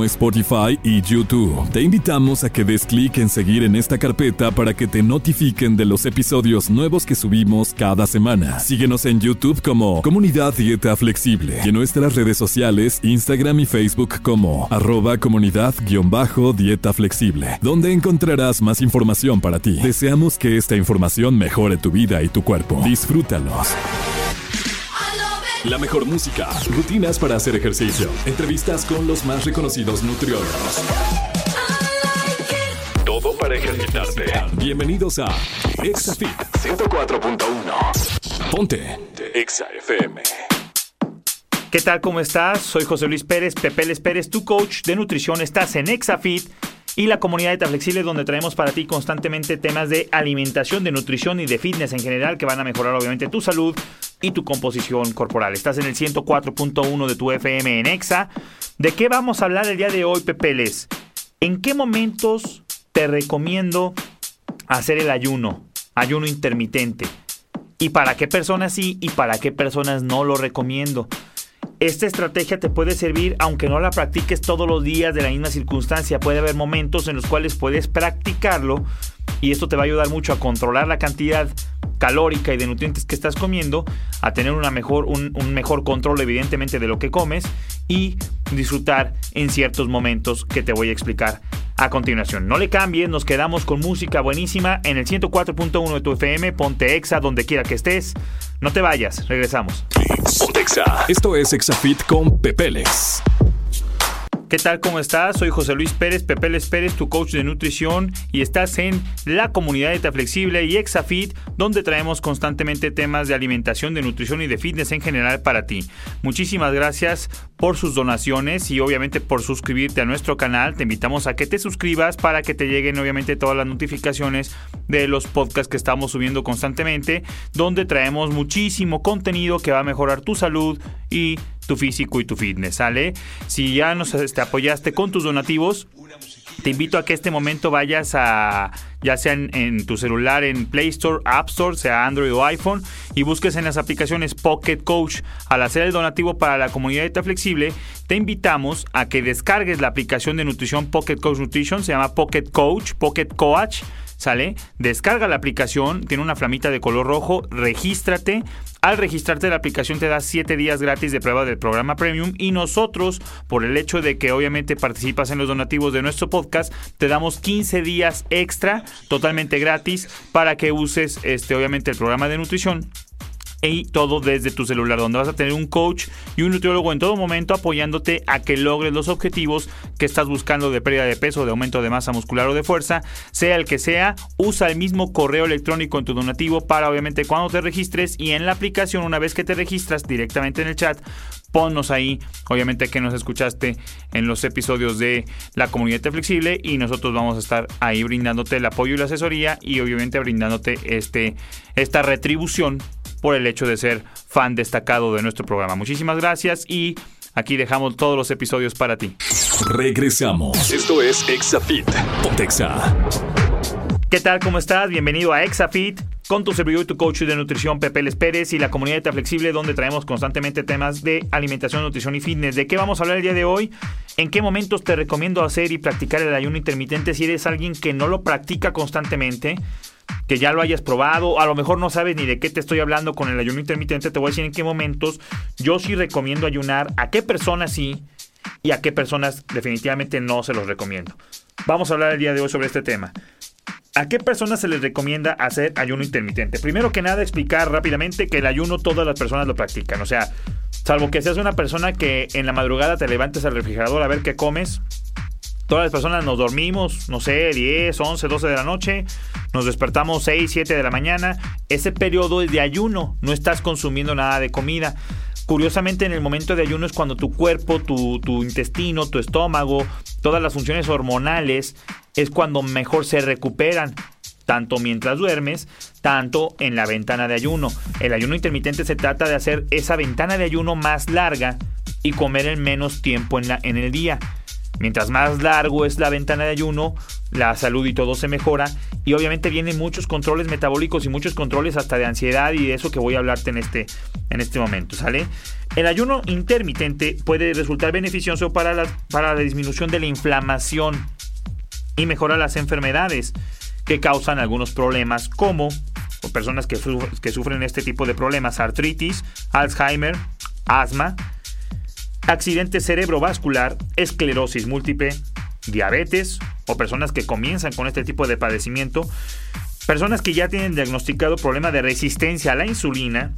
Spotify y YouTube. Te invitamos a que des clic en seguir en esta carpeta para que te notifiquen de los episodios nuevos que subimos cada semana. Síguenos en YouTube como Comunidad Dieta Flexible y en nuestras redes sociales, Instagram y Facebook como arroba comunidad-dieta flexible, donde encontrarás más información para ti. Deseamos que esta información mejore tu vida y tu cuerpo. Disfrútalos. La mejor música, rutinas para hacer ejercicio, entrevistas con los más reconocidos nutriólogos. Todo para ejercitarte. Bienvenidos a ExaFit 104.1. Ponte Exa FM. ¿Qué tal? ¿Cómo estás? Soy José Luis Pérez, Pepeles Pérez, tu coach de nutrición. Estás en ExaFit y la comunidad de donde traemos para ti constantemente temas de alimentación, de nutrición y de fitness en general que van a mejorar obviamente tu salud y tu composición corporal. Estás en el 104.1 de tu FM en EXA. ¿De qué vamos a hablar el día de hoy, Pepeles? ¿En qué momentos te recomiendo hacer el ayuno? Ayuno intermitente. ¿Y para qué personas sí y para qué personas no lo recomiendo? Esta estrategia te puede servir aunque no la practiques todos los días de la misma circunstancia. Puede haber momentos en los cuales puedes practicarlo y esto te va a ayudar mucho a controlar la cantidad calórica y de nutrientes que estás comiendo, a tener mejor, un, mejor control evidentemente de lo que comes y disfrutar en ciertos momentos que te voy a explicar a continuación. No le cambies, nos quedamos con música buenísima en el 104.1 de tu FM, ponte Exa donde quiera que estés. No te vayas, regresamos. Ponte Exa. Esto es Exafit con Pepeles. ¿Qué tal? ¿Cómo estás? Soy José Luis Pérez, Pepeles Pérez, tu coach de nutrición y estás en la comunidad de Flexible y Exafit, donde traemos constantemente temas de alimentación, de nutrición y de fitness en general para ti. Muchísimas gracias por sus donaciones y obviamente por suscribirte a nuestro canal. Te invitamos a que te suscribas para que te lleguen obviamente todas las notificaciones de los podcasts que estamos subiendo constantemente, donde traemos muchísimo contenido que va a mejorar tu salud y tu físico y tu fitness, ¿sale? Si ya nos este, apoyaste con tus donativos, te invito a que este momento vayas a, ya sea en, tu celular, en Play Store, App Store, sea Android o iPhone, y busques en las aplicaciones Pocket Coach. Al hacer el donativo para la comunidad de Flexible, te invitamos a que descargues la aplicación de nutrición Pocket Coach Nutrition, se llama Pocket Coach, Pocket Coach. ¿Sale? Descarga la aplicación, tiene una flamita de color rojo, regístrate. Al registrarte la aplicación te da 7 días gratis de prueba del programa Premium y nosotros, por el hecho de que obviamente participas en los donativos de nuestro podcast, te damos 15 días extra totalmente gratis para que uses este obviamente el programa de nutrición y todo desde tu celular, donde vas a tener un coach y un nutriólogo en todo momento apoyándote a que logres los objetivos que estás buscando de pérdida de peso, de aumento de masa muscular o de fuerza, sea el que sea, usa el mismo correo electrónico en tu donativo para obviamente cuando te registres y en la aplicación una vez que te registras directamente en el chat ponnos ahí, obviamente que nos escuchaste en los episodios de la comunidad flexible y nosotros vamos a estar ahí brindándote el apoyo y la asesoría y obviamente brindándote este, esta retribución por el hecho de ser fan destacado de nuestro programa. Muchísimas gracias y aquí dejamos todos los episodios para ti. Regresamos. Esto es Exafit. Pontexa. ¿Qué tal? ¿Cómo estás? Bienvenido a Exafit con tu servidor y tu coach de nutrición Pepe Les Pérez y la comunidad de Flexible donde traemos constantemente temas de alimentación, nutrición y fitness. ¿De qué vamos a hablar el día de hoy? ¿En qué momentos te recomiendo hacer y practicar el ayuno intermitente si eres alguien que no lo practica constantemente? Que ya lo hayas probado, a lo mejor no sabes ni de qué te estoy hablando con el ayuno intermitente, te voy a decir en qué momentos yo sí recomiendo ayunar, a qué personas sí y a qué personas definitivamente no se los recomiendo. Vamos a hablar el día de hoy sobre este tema. ¿A qué personas se les recomienda hacer ayuno intermitente? Primero que nada, explicar rápidamente que el ayuno todas las personas lo practican. O sea, salvo que seas una persona que en la madrugada te levantes al refrigerador a ver qué comes. Todas las personas nos dormimos, no sé, 10, 11, 12 de la noche, nos despertamos 6, 7 de la mañana. Ese periodo es de ayuno, no estás consumiendo nada de comida. Curiosamente, en el momento de ayuno es cuando tu cuerpo, tu, intestino, tu estómago, todas las funciones hormonales es cuando mejor se recuperan tanto mientras duermes, tanto en la ventana de ayuno. El ayuno intermitente se trata de hacer esa ventana de ayuno más larga y comer en menos tiempo en el día. Mientras más largo es la ventana de ayuno, la salud y todo se mejora. Y obviamente vienen muchos controles metabólicos y muchos controles hasta de ansiedad y de eso que voy a hablarte en este, en este momento, ¿sale? El ayuno intermitente puede resultar beneficioso para la, para la disminución de la inflamación y mejora las enfermedades que causan algunos problemas como personas que, que sufren este tipo de problemas, artritis, Alzheimer, asma, accidente cerebrovascular, esclerosis múltiple, diabetes o personas que comienzan con este tipo de padecimiento, personas que ya tienen diagnosticado problema de resistencia a la insulina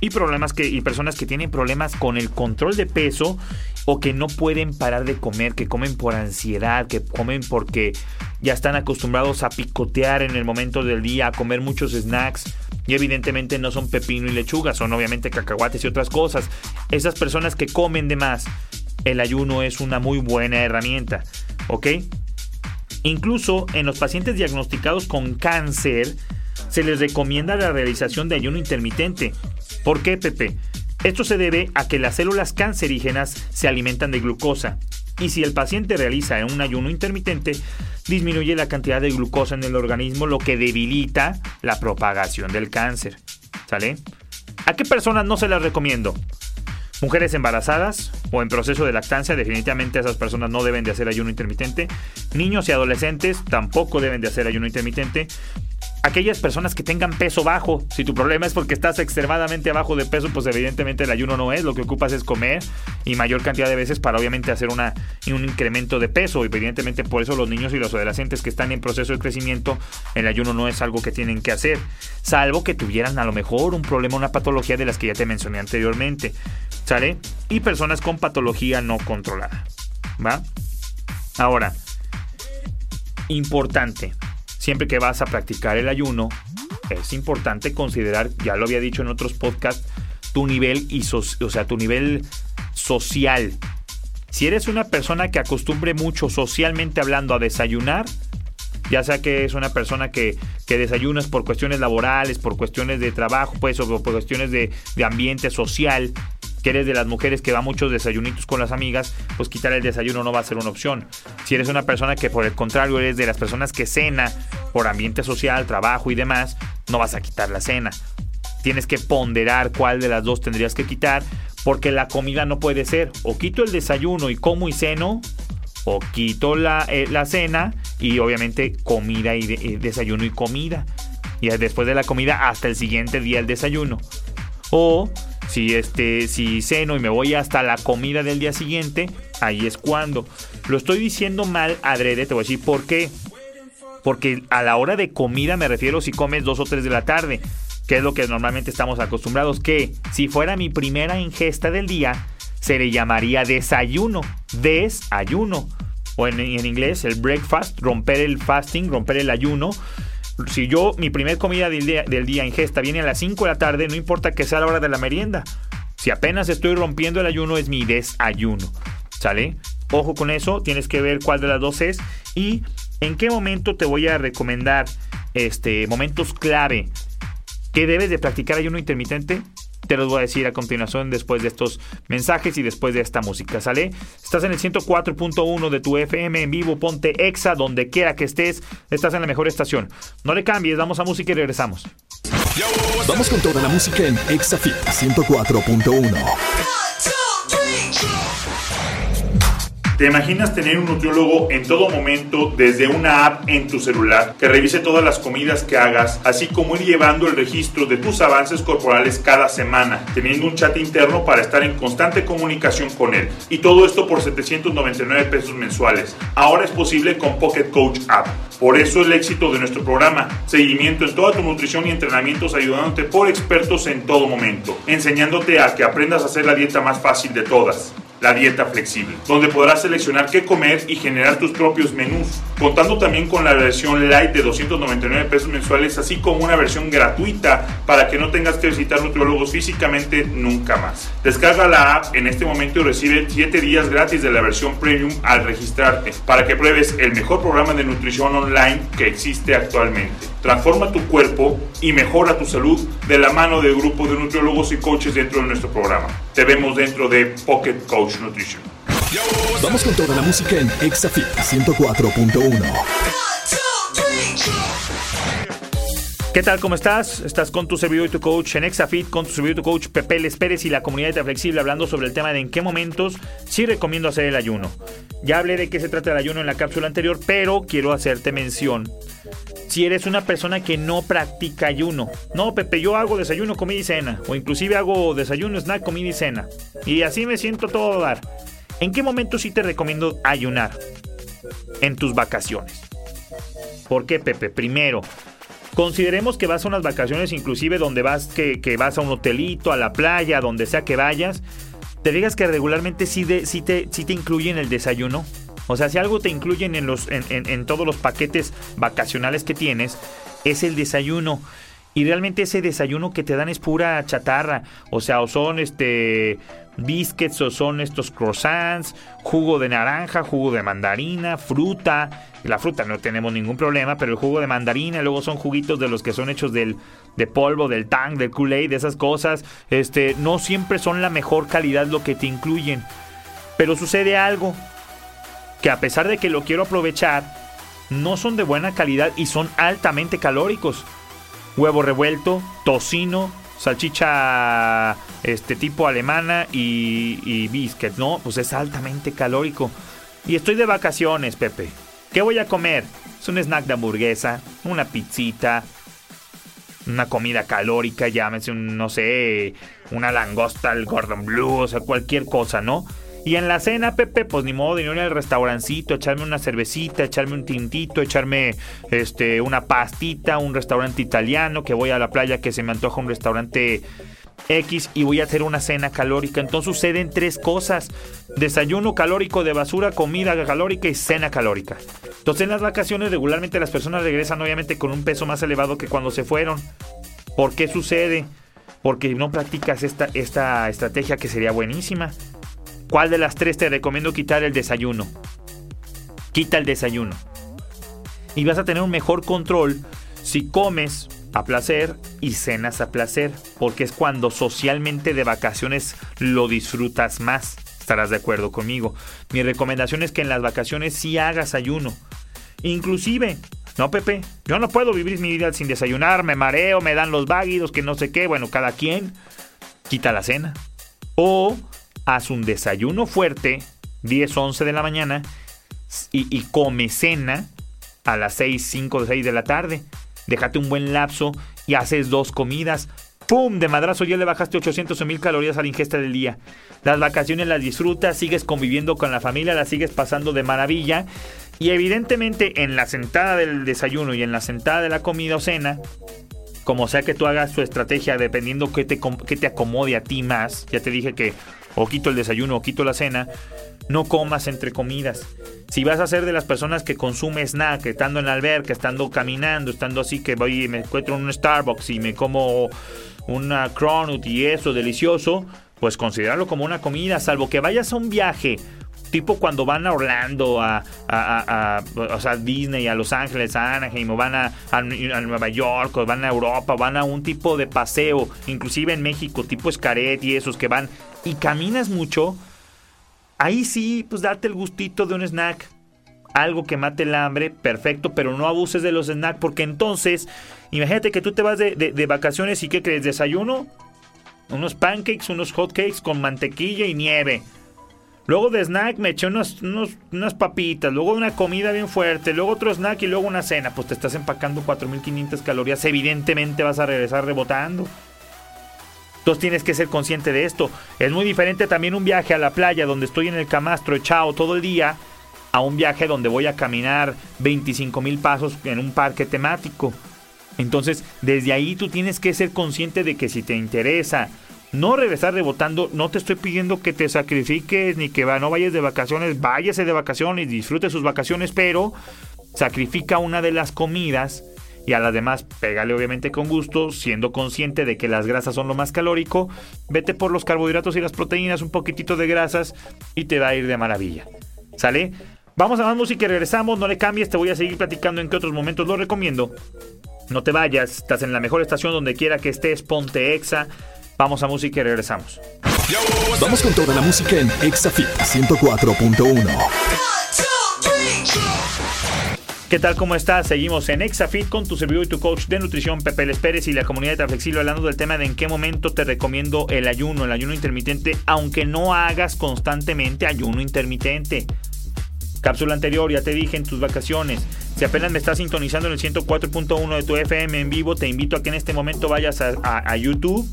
y problemas que y personas que tienen problemas con el control de peso o que no pueden parar de comer, que comen por ansiedad, que comen porque ya están acostumbrados a picotear en el momento del día, a comer muchos snacks y evidentemente no son pepino y lechuga, son obviamente cacahuates y otras cosas. Esas personas que comen de más, el ayuno es una muy buena herramienta, ¿ok? Incluso en los pacientes diagnosticados con cáncer se les recomienda la realización de ayuno intermitente. ¿Por qué, Pepe? Esto se debe a que las células cancerígenas se alimentan de glucosa y si el paciente realiza un ayuno intermitente, disminuye la cantidad de glucosa en el organismo, lo que debilita la propagación del cáncer. ¿Sale? ¿A qué personas no se las recomiendo? Mujeres embarazadas o en proceso de lactancia, definitivamente esas personas no deben de hacer ayuno intermitente. Niños y adolescentes tampoco deben de hacer ayuno intermitente aquellas personas que tengan peso bajo. Si tu problema es porque estás extremadamente bajo de peso, pues evidentemente el ayuno no es. Lo que ocupas es comer y mayor cantidad de veces para obviamente hacer una, un incremento de peso. Evidentemente por eso los niños y los adolescentes que están en proceso de crecimiento, el ayuno no es algo que tienen que hacer. Salvo que tuvieran a lo mejor un problema, una patología de las que ya te mencioné anteriormente. ¿Sale? Y personas con patología no controlada. ¿Va? Ahora, importante siempre que vas a practicar el ayuno, es importante considerar, ya lo había dicho en otros podcasts, tu nivel y o sea, tu nivel social. Si eres una persona que acostumbre mucho socialmente hablando a desayunar, ya sea que es una persona que, que desayunas por cuestiones laborales, por cuestiones de trabajo, pues, o por cuestiones de, de ambiente social, que eres de las mujeres que va muchos desayunitos con las amigas, pues quitar el desayuno no va a ser una opción. Si eres una persona que por el contrario eres de las personas que cena por ambiente social, trabajo y demás, no vas a quitar la cena. Tienes que ponderar cuál de las dos tendrías que quitar, porque la comida no puede ser o quito el desayuno y como y ceno, o quito la, eh, la cena y obviamente comida y desayuno y comida. Y después de la comida hasta el siguiente día el desayuno. O si este, si ceno y me voy hasta la comida del día siguiente, ahí es cuando. Lo estoy diciendo mal adrede, te voy a decir por qué. Porque a la hora de comida me refiero si comes dos o tres de la tarde, que es lo que normalmente estamos acostumbrados, que si fuera mi primera ingesta del día, se le llamaría desayuno, desayuno. O en, en inglés, el breakfast, romper el fasting, romper el ayuno si yo, mi primer comida del día, del día ingesta viene a las 5 de la tarde, no importa que sea la hora de la merienda. Si apenas estoy rompiendo el ayuno, es mi desayuno. ¿Sale? Ojo con eso, tienes que ver cuál de las dos es y en qué momento te voy a recomendar este, momentos clave que debes de practicar ayuno intermitente te los voy a decir a continuación después de estos mensajes y después de esta música, ¿sale? Estás en el 104.1 de tu FM en vivo, ponte exa donde quiera que estés, estás en la mejor estación. No le cambies, vamos a música y regresamos. Vamos con toda la música en ExaFit 104.1. ¿Te imaginas tener un nutriólogo en todo momento desde una app en tu celular que revise todas las comidas que hagas, así como ir llevando el registro de tus avances corporales cada semana, teniendo un chat interno para estar en constante comunicación con él? Y todo esto por 799 pesos mensuales. Ahora es posible con Pocket Coach App. Por eso el éxito de nuestro programa, seguimiento en toda tu nutrición y entrenamientos ayudándote por expertos en todo momento, enseñándote a que aprendas a hacer la dieta más fácil de todas la dieta flexible, donde podrás seleccionar qué comer y generar tus propios menús, contando también con la versión light de 299 pesos mensuales, así como una versión gratuita para que no tengas que visitar nutriólogos físicamente nunca más. Descarga la app en este momento y recibe 7 días gratis de la versión premium al registrarte, para que pruebes el mejor programa de nutrición online que existe actualmente. Transforma tu cuerpo y mejora tu salud de la mano del grupo de nutriólogos y coaches dentro de nuestro programa. Te vemos dentro de Pocket Coach Nutrition. Vamos con toda la música en Exafit 104.1. ¿Qué tal? ¿Cómo estás? Estás con tu servidor y tu coach en Exafit, con tu servidor y tu coach Pepe Les Pérez y la comunidad de Flexible hablando sobre el tema de en qué momentos sí recomiendo hacer el ayuno. Ya hablé de qué se trata el ayuno en la cápsula anterior, pero quiero hacerte mención. Si eres una persona que no practica ayuno, no, Pepe, yo hago desayuno, comida y cena, o inclusive hago desayuno, snack, comida y cena, y así me siento todo dar. ¿En qué momento sí te recomiendo ayunar? En tus vacaciones. ¿Por qué, Pepe? Primero, Consideremos que vas a unas vacaciones, inclusive donde vas, que, vas a un hotelito, a la playa, donde sea que vayas. Te digas que regularmente sí, de, sí, te, sí te incluyen el desayuno. O sea, si algo te incluyen en, los, en, en todos los paquetes vacacionales que tienes, es el desayuno. Y realmente ese desayuno que te dan es pura chatarra. O sea, o son este biscuits o son estos croissants, jugo de naranja, jugo de mandarina, fruta. La fruta no tenemos ningún problema, pero el jugo de mandarina, luego son juguitos de los que son hechos del, de polvo, del tang, del Kool-Aid, de esas cosas. Este, no siempre son la mejor calidad lo que te incluyen. Pero sucede algo, que a pesar de que lo quiero aprovechar, no son de buena calidad y son altamente calóricos. Huevo revuelto, tocino, salchicha este tipo alemana y, y biscuit, ¿no? Pues es altamente calórico. Y estoy de vacaciones, Pepe. ¿Qué voy a comer? Es un snack de hamburguesa, una pizzita, una comida calórica, llámese un, no sé, una langosta, el Gordon Blue, o sea, cualquier cosa, ¿no? Y en la cena, Pepe, pues ni modo de al restaurancito, echarme una cervecita, echarme un tintito, echarme este, una pastita, un restaurante italiano, que voy a la playa que se me antoja un restaurante X y voy a hacer una cena calórica. Entonces suceden tres cosas. Desayuno calórico de basura, comida calórica y cena calórica. Entonces en las vacaciones regularmente las personas regresan obviamente con un peso más elevado que cuando se fueron. ¿Por qué sucede? Porque no practicas esta, esta estrategia que sería buenísima. ¿Cuál de las tres te recomiendo quitar el desayuno? Quita el desayuno. Y vas a tener un mejor control si comes a placer y cenas a placer, porque es cuando socialmente de vacaciones lo disfrutas más. Estarás de acuerdo conmigo. Mi recomendación es que en las vacaciones sí hagas ayuno. Inclusive, no Pepe, yo no puedo vivir mi vida sin desayunar, me mareo, me dan los váguidos, que no sé qué, bueno, cada quien quita la cena. O haz un desayuno fuerte, 10, 11 de la mañana, y, come cena a las 6, 5, 6 de la tarde. Déjate un buen lapso y haces dos comidas. ¡Pum! De madrazo ya le bajaste 800 o 1000 calorías a la ingesta del día. Las vacaciones las disfrutas, sigues conviviendo con la familia, las sigues pasando de maravilla. Y evidentemente en la sentada del desayuno y en la sentada de la comida o cena, como sea que tú hagas tu estrategia dependiendo que te, que te acomode a ti más, ya te dije que o quito el desayuno o quito la cena, no comas entre comidas. Si vas a ser de las personas que consume snack, estando en la alberca, estando caminando, estando así que voy y me encuentro en un Starbucks y me como una cronut y eso delicioso, pues considerarlo como una comida, salvo que vayas a un viaje tipo cuando van a Orlando, a, a, o sea, Disney, a Los Ángeles, a Anaheim, o van a, a, Nueva York, o van a Europa, van a un tipo de paseo, inclusive en México, tipo Escaret y esos que van y caminas mucho, ahí sí, pues date el gustito de un snack. Algo que mate el hambre, perfecto, pero no abuses de los snacks porque entonces, imagínate que tú te vas de, de vacaciones y ¿qué crees? Desayuno, unos pancakes, unos hotcakes con mantequilla y nieve. Luego de snack me eché unas papitas, luego una comida bien fuerte, luego otro snack y luego una cena. Pues te estás empacando 4.500 calorías, evidentemente vas a regresar rebotando. Entonces tienes que ser consciente de esto. Es muy diferente también un viaje a la playa donde estoy en el camastro echado todo el día a un viaje donde voy a caminar 25 mil pasos en un parque temático. Entonces, desde ahí tú tienes que ser consciente de que si te interesa no regresar rebotando, no te estoy pidiendo que te sacrifiques ni que no vayas de vacaciones, váyase de vacaciones, disfrute sus vacaciones, pero sacrifica una de las comidas y a las demás pégale obviamente con gusto, siendo consciente de que las grasas son lo más calórico, vete por los carbohidratos y las proteínas, un poquitito de grasas y te va a ir de maravilla. ¿Sale? Vamos a más música y regresamos, no le cambies, te voy a seguir platicando en qué otros momentos lo recomiendo. No te vayas, estás en la mejor estación donde quiera que estés, ponte exa. Vamos a música y regresamos. Vamos con toda la música en Exafit 104.1. ¿Qué tal? ¿Cómo estás? Seguimos en Exafit con tu servidor y tu coach de nutrición Pepe Les y la comunidad de Flexible hablando del tema de en qué momento te recomiendo el ayuno, el ayuno intermitente, aunque no hagas constantemente ayuno intermitente. Cápsula anterior, ya te dije en tus vacaciones. Si apenas me estás sintonizando en el 104.1 de tu FM en vivo, te invito a que en este momento vayas a, YouTube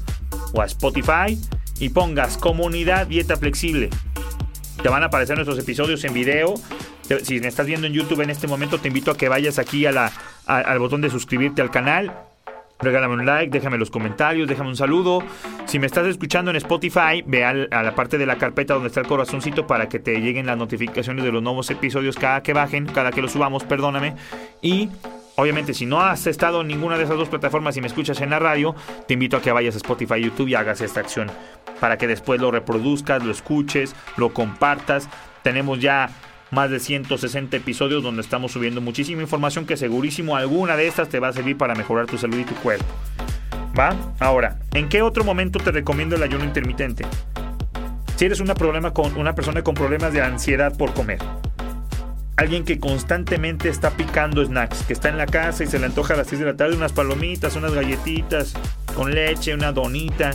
o a Spotify y pongas comunidad dieta flexible. Te van a aparecer nuestros episodios en video. Si me estás viendo en YouTube en este momento, te invito a que vayas aquí al botón de suscribirte al canal regálame un like, déjame los comentarios, déjame un saludo. Si me estás escuchando en Spotify, ve a la parte de la carpeta donde está el corazoncito para que te lleguen las notificaciones de los nuevos episodios cada que bajen, cada que los subamos, perdóname. Y Obviamente, si no has estado en ninguna de esas dos plataformas y me escuchas en la radio, te invito a que vayas a Spotify, YouTube y hagas esta acción para que después lo reproduzcas, lo escuches, lo compartas. Tenemos ya más de 160 episodios donde estamos subiendo muchísima información que segurísimo alguna de estas te va a servir para mejorar tu salud y tu cuerpo. ¿Va? Ahora, ¿en qué otro momento te recomiendo el ayuno intermitente? Si eres una, problema con, una persona con problemas de ansiedad por comer. Alguien que constantemente está picando snacks, que está en la casa y se le antoja a las 6 de la tarde unas palomitas, unas galletitas con leche, una donita.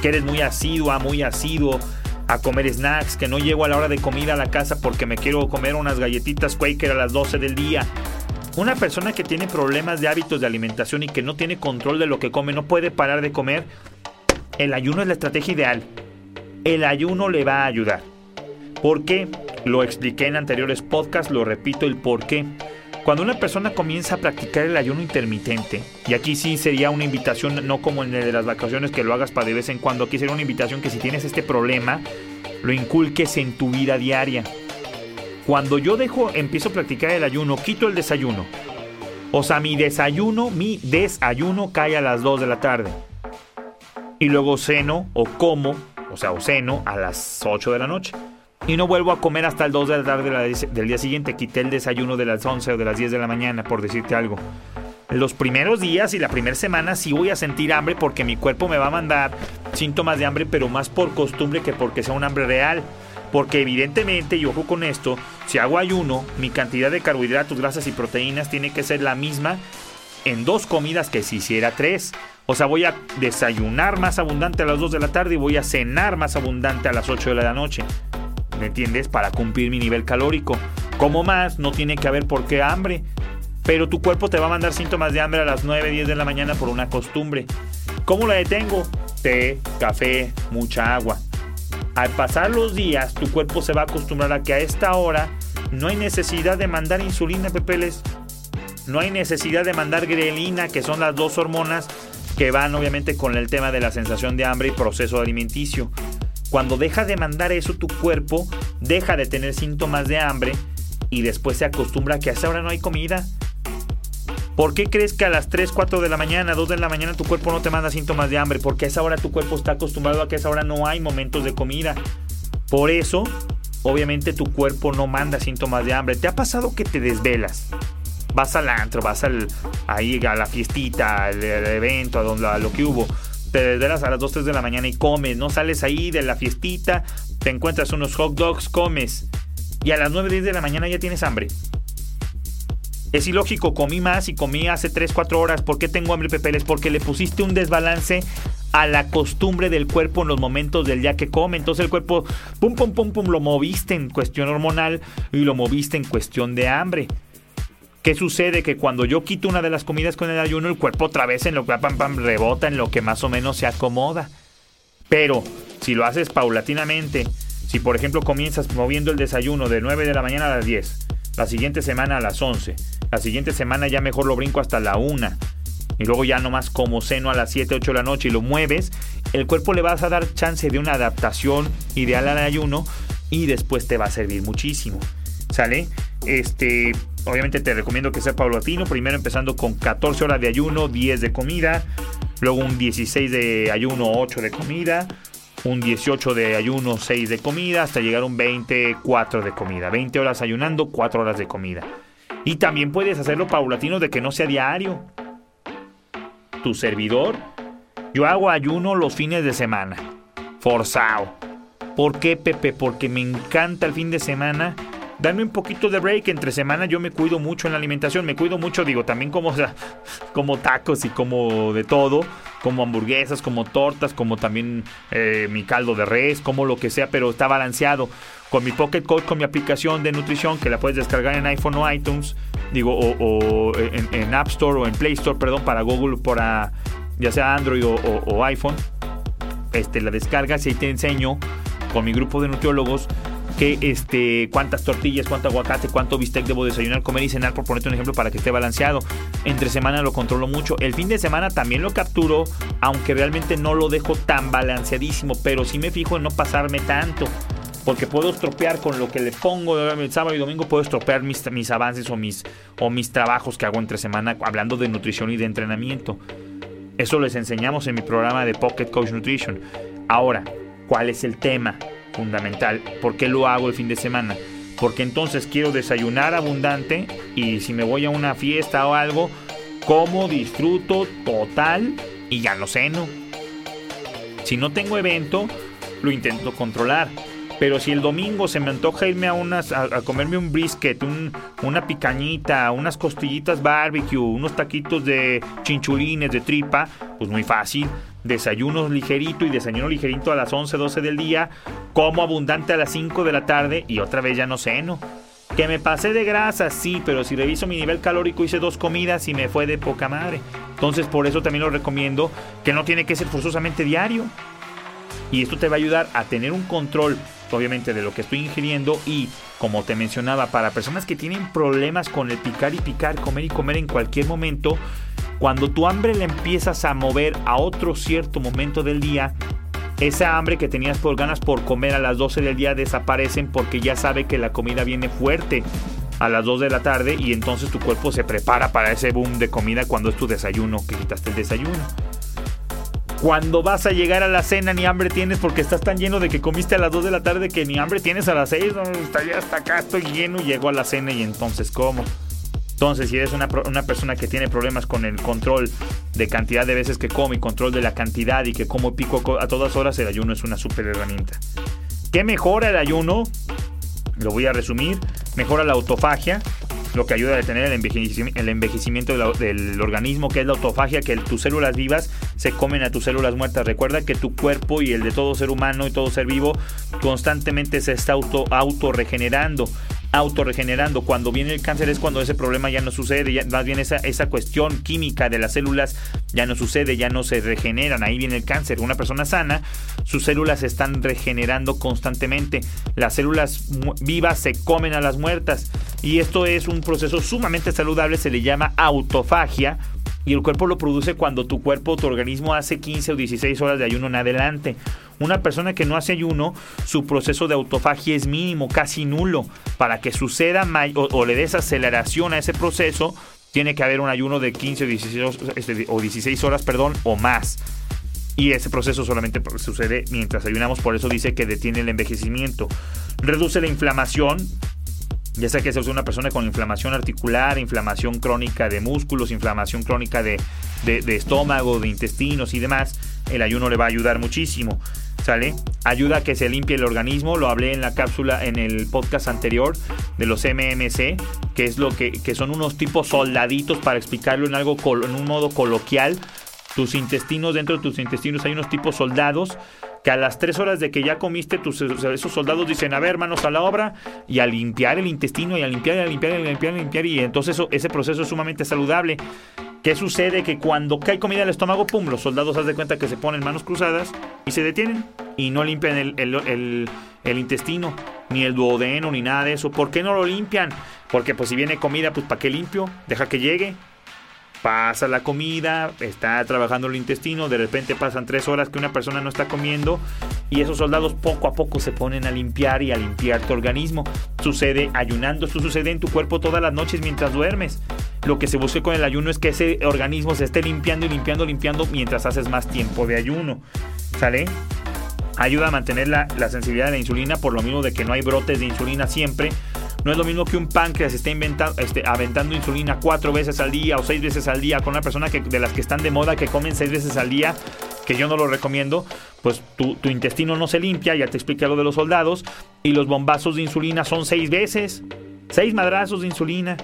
Que eres muy asidua, muy asiduo a comer snacks, que no llego a la hora de comida a la casa porque me quiero comer unas galletitas Quaker a las 12 del día. Una persona que tiene problemas de hábitos de alimentación y que no tiene control de lo que come, no puede parar de comer, el ayuno es la estrategia ideal. El ayuno le va a ayudar. ¿Por qué? Lo expliqué en anteriores podcasts, lo repito el por qué. Cuando una persona comienza a practicar el ayuno intermitente, y aquí sí sería una invitación, no como en el de las vacaciones que lo hagas para de vez en cuando, aquí sería una invitación que si tienes este problema, lo inculques en tu vida diaria. Cuando yo dejo, empiezo a practicar el ayuno, quito el desayuno. O sea, mi desayuno, mi desayuno cae a las 2 de la tarde. Y luego ceno o como, o sea, o ceno a las 8 de la noche y no vuelvo a comer hasta el 2 de la tarde del día siguiente. Quité el desayuno de las 11 o de las 10 de la mañana, por decirte algo. Los primeros días y la primera semana sí voy a sentir hambre porque mi cuerpo me va a mandar síntomas de hambre, pero más por costumbre que porque sea un hambre real. Porque evidentemente, y ojo con esto, si hago ayuno, mi cantidad de carbohidratos, grasas y proteínas tiene que ser la misma en dos comidas que si hiciera tres. O sea, voy a desayunar más abundante a las 2 de la tarde y voy a cenar más abundante a las 8 de la noche. ¿Me entiendes? Para cumplir mi nivel calórico. Como más, no tiene que haber por qué hambre. Pero tu cuerpo te va a mandar síntomas de hambre a las 9, 10 de la mañana por una costumbre. ¿Cómo la detengo? Té, café, mucha agua. Al pasar los días, tu cuerpo se va a acostumbrar a que a esta hora no hay necesidad de mandar insulina, pepeles. No hay necesidad de mandar grelina, que son las dos hormonas que van obviamente con el tema de la sensación de hambre y proceso alimenticio. Cuando deja de mandar eso tu cuerpo, deja de tener síntomas de hambre y después se acostumbra a que a esa hora no hay comida. ¿Por qué crees que a las 3, 4 de la mañana, 2 de la mañana tu cuerpo no te manda síntomas de hambre? Porque a esa hora tu cuerpo está acostumbrado a que a esa hora no hay momentos de comida. Por eso, obviamente tu cuerpo no manda síntomas de hambre. ¿Te ha pasado que te desvelas? Vas al antro, vas al, ahí a la fiestita, al, evento, a, donde, a lo que hubo te desvelas a las 2, 3 de la mañana y comes, no sales ahí de la fiestita, te encuentras unos hot dogs, comes y a las 9, 10 de la mañana ya tienes hambre. Es ilógico, comí más y comí hace 3, 4 horas. ¿Por qué tengo hambre, Pepeles? Porque le pusiste un desbalance a la costumbre del cuerpo en los momentos del día que come. Entonces el cuerpo, pum, pum, pum, pum, lo moviste en cuestión hormonal y lo moviste en cuestión de hambre. ¿Qué sucede? Que cuando yo quito una de las comidas con el ayuno, el cuerpo otra vez en lo que pam, pam, rebota, en lo que más o menos se acomoda. Pero si lo haces paulatinamente, si por ejemplo comienzas moviendo el desayuno de 9 de la mañana a las 10, la siguiente semana a las 11, la siguiente semana ya mejor lo brinco hasta la 1, y luego ya nomás como seno a las 7, 8 de la noche y lo mueves, el cuerpo le vas a dar chance de una adaptación ideal al ayuno y después te va a servir muchísimo. ¿Sale? Este, obviamente te recomiendo que sea paulatino, primero empezando con 14 horas de ayuno, 10 de comida, luego un 16 de ayuno, 8 de comida, un 18 de ayuno, 6 de comida, hasta llegar a un 24 de comida. 20 horas ayunando, 4 horas de comida. Y también puedes hacerlo paulatino de que no sea diario. Tu servidor, yo hago ayuno los fines de semana. Forzado. ¿Por qué, Pepe? Porque me encanta el fin de semana Dame un poquito de break. Entre semana yo me cuido mucho en la alimentación. Me cuido mucho, digo, también como, como tacos y como de todo. Como hamburguesas, como tortas, como también eh, mi caldo de res, como lo que sea, pero está balanceado. Con mi Pocket Coach, con mi aplicación de nutrición, que la puedes descargar en iPhone o iTunes, digo, o, en, App Store o en Play Store, perdón, para Google, para ya sea Android o, o iPhone. Este, la descargas y ahí te enseño con mi grupo de nutriólogos que este, cuántas tortillas, cuánto aguacate, cuánto bistec debo desayunar, comer y cenar, por ponerte un ejemplo para que esté balanceado. Entre semana lo controlo mucho. El fin de semana también lo capturo, aunque realmente no lo dejo tan balanceadísimo, pero sí me fijo en no pasarme tanto. Porque puedo estropear con lo que le pongo el sábado y domingo, puedo estropear mis, mis avances o mis, o mis trabajos que hago entre semana hablando de nutrición y de entrenamiento. Eso les enseñamos en mi programa de Pocket Coach Nutrition. Ahora, ¿cuál es el tema? Fundamental. ¿Por qué lo hago el fin de semana? Porque entonces quiero desayunar abundante y si me voy a una fiesta o algo, como, disfruto total y ya no ceno. Si no tengo evento, lo intento controlar. Pero si el domingo se me antoja irme a unas a, comerme un brisket, una picañita, unas costillitas barbecue, unos taquitos de chinchulines de tripa, pues muy fácil desayuno ligerito y desayuno ligerito a las 11, 12 del día, como abundante a las 5 de la tarde y otra vez ya no ceno. Que me pasé de grasa, sí, pero si reviso mi nivel calórico hice dos comidas y me fue de poca madre. Entonces por eso también lo recomiendo que no tiene que ser forzosamente diario. Y esto te va a ayudar a tener un control, obviamente, de lo que estoy ingiriendo y, como te mencionaba, para personas que tienen problemas con el picar y picar, comer y comer en cualquier momento, cuando tu hambre la empiezas a mover a otro cierto momento del día, esa hambre que tenías por ganas por comer a las 12 del día desaparecen porque ya sabe que la comida viene fuerte a las 2 de la tarde y entonces tu cuerpo se prepara para ese boom de comida cuando es tu desayuno, que quitaste el desayuno. Cuando vas a llegar a la cena ni hambre tienes porque estás tan lleno de que comiste a las 2 de la tarde que ni hambre tienes a las 6, no, está ya hasta acá, estoy lleno, llego a la cena y entonces como. Entonces, si eres una, persona que tiene problemas con el control de cantidad de veces que come control de la cantidad y que como pico a todas horas, el ayuno es una súper herramienta. ¿Qué mejora el ayuno? Lo voy a resumir. Mejora la autofagia, lo que ayuda a detener el envejecimiento, del, organismo, que es la autofagia, que tus células vivas se comen a tus células muertas. Recuerda que tu cuerpo y el de todo ser humano y todo ser vivo constantemente se está auto, auto regenerando autorregenerando. Cuando viene el cáncer es cuando ese problema ya no sucede, más bien esa, esa cuestión química de las células ya no sucede, ya no se regeneran. Ahí viene el cáncer. Una persona sana, sus células se están regenerando constantemente. Las células vivas se comen a las muertas. Y esto es un proceso sumamente saludable, se le llama autofagia y el cuerpo lo produce cuando tu cuerpo, tu organismo hace 15 o 16 horas de ayuno en adelante. Una persona que no hace ayuno, su proceso de autofagia es mínimo, casi nulo. Para que suceda o, le des aceleración a ese proceso, tiene que haber un ayuno de 15 o 16, este, o 16 horas perdón, o más. Y ese proceso solamente sucede mientras ayunamos, por eso dice que detiene el envejecimiento. Reduce la inflamación, ya sea que seas una persona con inflamación articular, inflamación crónica de músculos, inflamación crónica de, estómago, de intestinos y demás, el ayuno le va a ayudar muchísimo. ¿Sale? Ayuda a que se limpie el organismo. Lo hablé en la cápsula, en el podcast anterior de los MMC, que es lo que, que son unos tipos soldaditos para explicarlo en algo en un modo coloquial tus intestinos, dentro de tus intestinos hay unos tipos soldados que a las tres horas de que ya comiste, tus, esos soldados dicen, a ver, manos a la obra, y a limpiar el intestino, y a limpiar, y a limpiar, y a limpiar, y a limpiar, y entonces ese proceso es sumamente saludable. ¿Qué sucede? Que cuando cae comida al estómago, pum, los soldados haz de cuenta que se ponen manos cruzadas y se detienen y no limpian el, el, el, intestino, ni el duodeno, ni nada de eso. ¿Por qué no lo limpian? Porque pues si viene comida, pues ¿para qué limpio? Deja que llegue, pasa la comida, está trabajando el intestino, de repente pasan tres horas que una persona no está comiendo y esos soldados poco a poco se ponen a limpiar y a limpiar tu organismo. Sucede ayunando, esto sucede en tu cuerpo todas las noches mientras duermes. Lo que se busca con el ayuno es que ese organismo se esté limpiando y limpiando, limpiando mientras haces más tiempo de ayuno. ¿Sale? Ayuda a mantener la, la sensibilidad de la insulina por lo mismo de que no hay brotes de insulina siempre no es lo mismo que un páncreas esté inventando, este, aventando insulina cuatro veces al día o seis veces al día con una persona que, de las que están de moda que comen seis veces al día, que yo no lo recomiendo, pues tu, intestino no se limpia, ya te expliqué lo de los soldados, y los bombazos de insulina son seis veces, seis madrazos de insulina.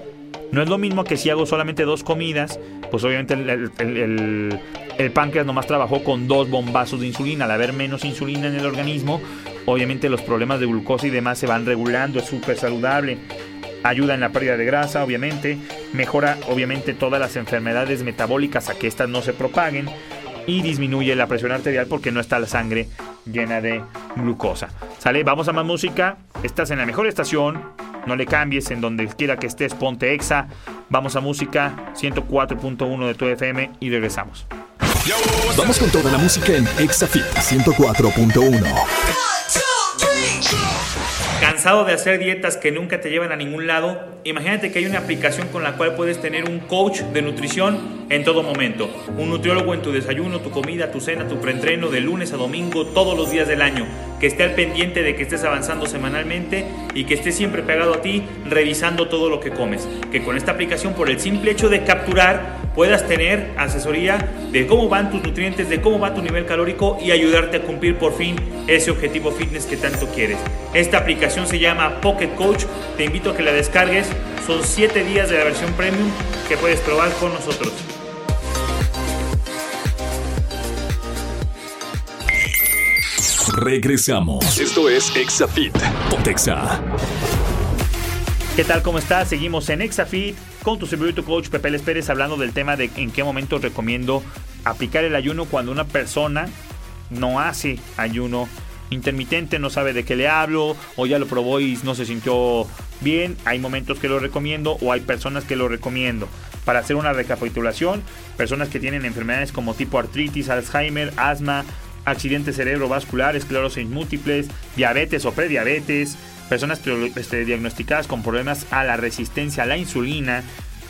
No es lo mismo que si hago solamente dos comidas, pues obviamente el, el, páncreas nomás trabajó con dos bombazos de insulina. Al haber menos insulina en el organismo, obviamente los problemas de glucosa y demás se van regulando, es súper saludable. Ayuda en la pérdida de grasa, obviamente. Mejora, obviamente, todas las enfermedades metabólicas a que éstas no se propaguen. Y disminuye la presión arterial porque no está la sangre llena de glucosa. ¿Sale? Vamos a más música. Estás en la mejor estación no le cambies en donde quiera que estés, ponte exa. Vamos a música 104.1 de tu FM y regresamos. Vamos con toda la música en Exafit 104.1. ¿Cansado de hacer dietas que nunca te llevan a ningún lado? Imagínate que hay una aplicación con la cual puedes tener un coach de nutrición en todo momento. Un nutriólogo en tu desayuno, tu comida, tu cena, tu preentreno, de lunes a domingo, todos los días del año. Que esté al pendiente de que estés avanzando semanalmente y que esté siempre pegado a ti revisando todo lo que comes. Que con esta aplicación, por el simple hecho de capturar, puedas tener asesoría de cómo van tus nutrientes, de cómo va tu nivel calórico y ayudarte a cumplir por fin ese objetivo fitness que tanto quieres. Esta aplicación se llama Pocket Coach. Te invito a que la descargues. Son 7 días de la versión premium que puedes probar con nosotros. Regresamos. Esto es Exafit. Pontexa. ¿Qué tal? ¿Cómo estás? Seguimos en Exafit con tu servidor coach Pepe Les Pérez hablando del tema de en qué momento recomiendo aplicar el ayuno cuando una persona no hace ayuno intermitente, no sabe de qué le hablo, o ya lo probó y no se sintió bien. Hay momentos que lo recomiendo o hay personas que lo recomiendo. Para hacer una recapitulación, personas que tienen enfermedades como tipo artritis, Alzheimer, asma, accidente cerebrovascular, esclerosis múltiples, diabetes o prediabetes, personas este, diagnosticadas con problemas a la resistencia a la insulina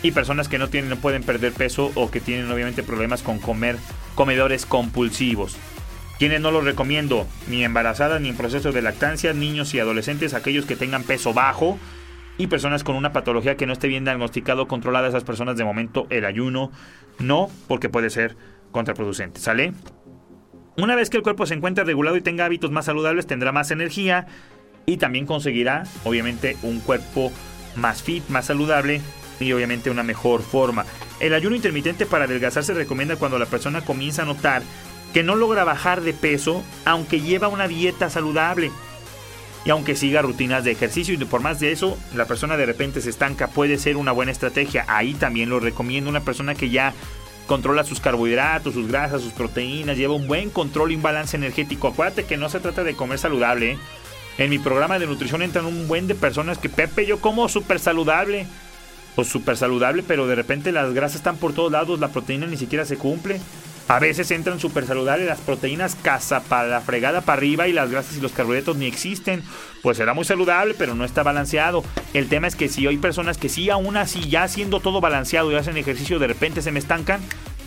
y personas que no tienen no pueden perder peso o que tienen obviamente problemas con comer comedores compulsivos. Quienes no los recomiendo, ni embarazadas ni en proceso de lactancia, niños y adolescentes, aquellos que tengan peso bajo y personas con una patología que no esté bien diagnosticado controlada, esas personas de momento el ayuno no, porque puede ser contraproducente, ¿sale? Una vez que el cuerpo se encuentre regulado y tenga hábitos más saludables, tendrá más energía y también conseguirá, obviamente, un cuerpo más fit, más saludable y obviamente una mejor forma. El ayuno intermitente para adelgazar se recomienda cuando la persona comienza a notar que no logra bajar de peso aunque lleva una dieta saludable y aunque siga rutinas de ejercicio y por más de eso la persona de repente se estanca puede ser una buena estrategia ahí también lo recomiendo una persona que ya controla sus carbohidratos sus grasas sus proteínas lleva un buen control y un balance energético acuérdate que no se trata de comer saludable ¿eh? En mi programa de nutrición entran un buen de personas que Pepe yo como súper saludable pues súper saludable pero de repente las grasas están por todos lados la proteína ni siquiera se cumple a veces entran súper saludables las proteínas casa para la fregada para arriba y las grasas y los carbohidratos ni existen. Pues será muy saludable, pero no está balanceado. El tema es que si hay personas que sí, aún así, ya siendo todo balanceado y hacen ejercicio, de repente se me estancan,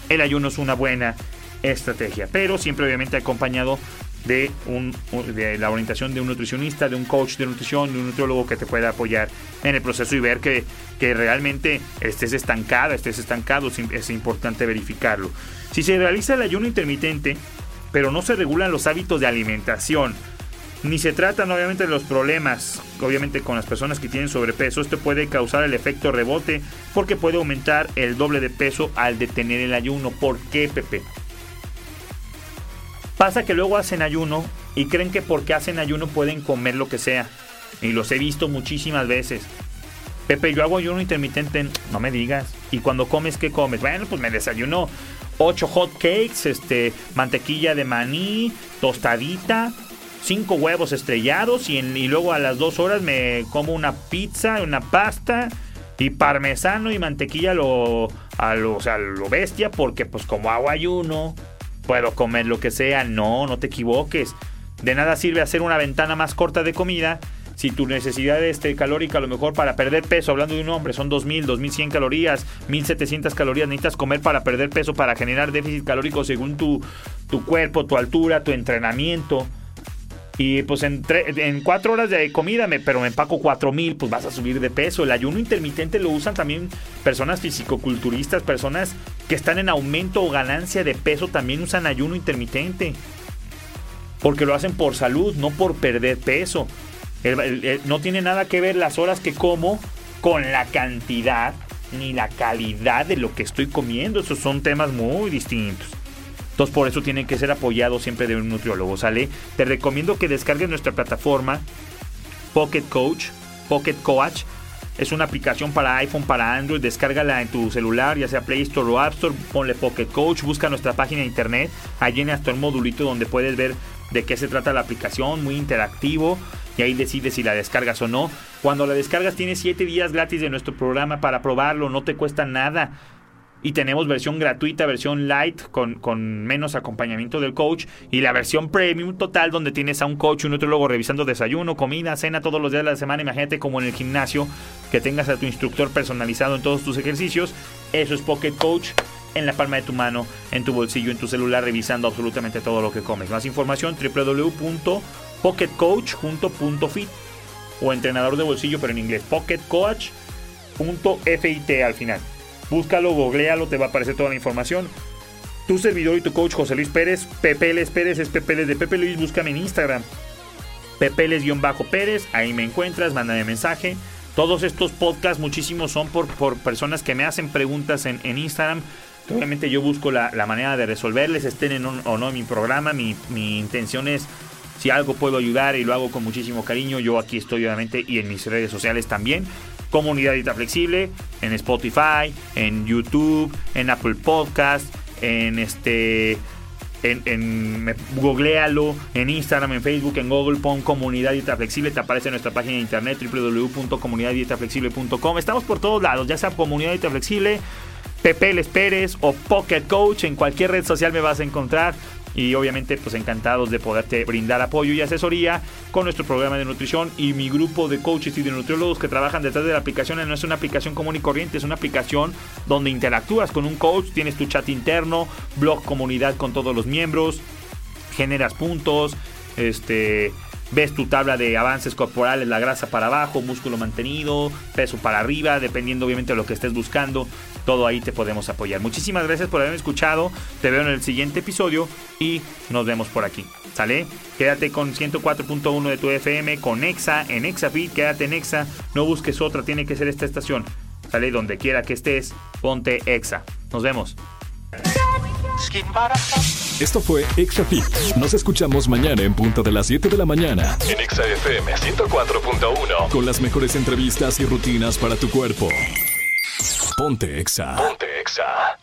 el ayuno es una buena estrategia. Pero siempre obviamente acompañado de, un, de la orientación de un nutricionista, de un coach de nutrición, de un nutriólogo que te pueda apoyar en el proceso y ver que, que realmente estés estancada, estés estancado, es importante verificarlo. Si se realiza el ayuno intermitente, pero no se regulan los hábitos de alimentación, ni se tratan obviamente de los problemas, obviamente con las personas que tienen sobrepeso, esto puede causar el efecto rebote porque puede aumentar el doble de peso al detener el ayuno. ¿Por qué, Pepe? Pasa que luego hacen ayuno y creen que porque hacen ayuno pueden comer lo que sea. Y los he visto muchísimas veces. Pepe, yo hago ayuno intermitente, no me digas. ¿Y cuando comes, qué comes? Bueno, pues me desayuno ocho hot cakes, este, mantequilla de maní, tostadita, cinco huevos estrellados y, luego a las dos horas me como una pizza, una pasta y parmesano y mantequilla lo, a lo, o sea, lo bestia porque pues como hago ayuno, puedo comer lo que sea. No, no te equivoques. De nada sirve hacer una ventana más corta de comida si tu necesidad este, calórica a lo mejor para perder peso, hablando de un hombre, son 2.000, 2.100 calorías, 1.700 calorías, necesitas comer para perder peso, para generar déficit calórico según tu, tu cuerpo, tu altura, tu entrenamiento. Y pues en, en cuatro horas de comida, me, pero me empaco 4000, pues vas a subir de peso. El ayuno intermitente lo usan también personas fisicoculturistas, personas que están en aumento o ganancia de peso, también usan ayuno intermitente. Porque lo hacen por salud, no por perder peso no tiene nada que ver las horas que como con la cantidad ni la calidad de lo que estoy comiendo. Esos son temas muy distintos. Entonces por eso tienen que ser apoyados siempre de un nutriólogo, ¿sale? Te recomiendo que descargues nuestra plataforma Pocket Coach, Pocket Coach. Es una aplicación para iPhone, para Android. Descárgala en tu celular, ya sea Play Store o App Store. Ponle Pocket Coach. Busca nuestra página de internet. Allí en hasta el modulito donde puedes ver de qué se trata la aplicación. Muy interactivo y ahí decides si la descargas o no. Cuando la descargas tienes 7 días gratis de nuestro programa para probarlo, no te cuesta nada. Y tenemos versión gratuita, versión light, con, con, menos acompañamiento del coach. Y la versión premium total, donde tienes a un coach un luego revisando desayuno, comida, cena todos los días de la semana. Imagínate como en el gimnasio, que tengas a tu instructor personalizado en todos tus ejercicios. Eso es Pocket Coach en la palma de tu mano, en tu bolsillo, en tu celular, revisando absolutamente todo lo que comes. Más información www pocketcoach.fit o entrenador de bolsillo, pero en inglés, pocketcoach.fit al final. Búscalo, googlealo, te va a aparecer toda la información. Tu servidor y tu coach José Luis Pérez, Pepeles Pérez es Pepeles de Pepe Luis, búscame en Instagram. Pepeles-Pérez, ahí me encuentras, mándame mensaje. Todos estos podcasts, muchísimos son por, por personas que me hacen preguntas en, Instagram. Obviamente yo busco la, manera de resolverles, estén en o no en mi programa. Mi, mi intención es si algo puedo ayudar y lo hago con muchísimo cariño, yo aquí estoy obviamente y en mis redes sociales también. Comunidad Dita Flexible, en Spotify, en YouTube, en Apple Podcast, en este en, en en Instagram, en Facebook, en Google, pon Comunidad Dieta Flexible, te aparece en nuestra página de internet www.comunidaddietaflexible.com. Estamos por todos lados, ya sea Comunidad Dieta Flexible, Pepe Les Pérez o Pocket Coach, en cualquier red social me vas a encontrar y obviamente pues encantados de poderte brindar apoyo y asesoría con nuestro programa de nutrición y mi grupo de coaches y de nutriólogos que trabajan detrás de la aplicación. No es una aplicación común y corriente, es una aplicación donde interactúas con un coach, tienes tu chat interno, blog comunidad con todos los miembros, generas puntos, este ves tu tabla de avances corporales, la grasa para abajo, músculo mantenido, peso para arriba, dependiendo obviamente de lo que estés buscando todo ahí te podemos apoyar. Muchísimas gracias por haberme escuchado. Te veo en el siguiente episodio y nos vemos por aquí. ¿Sale? Quédate con 104.1 de tu FM, con Exa, en ExaFit, quédate en Exa, no busques otra, tiene que ser esta estación. ¿Sale? Donde quiera que estés, ponte Exa. Nos vemos. Esto fue ExaFit. Nos escuchamos mañana en punto de las 7 de la mañana. En ExaFM 104.1. Con las mejores entrevistas y rutinas para tu cuerpo. Ponte Exa. Ponte Exa.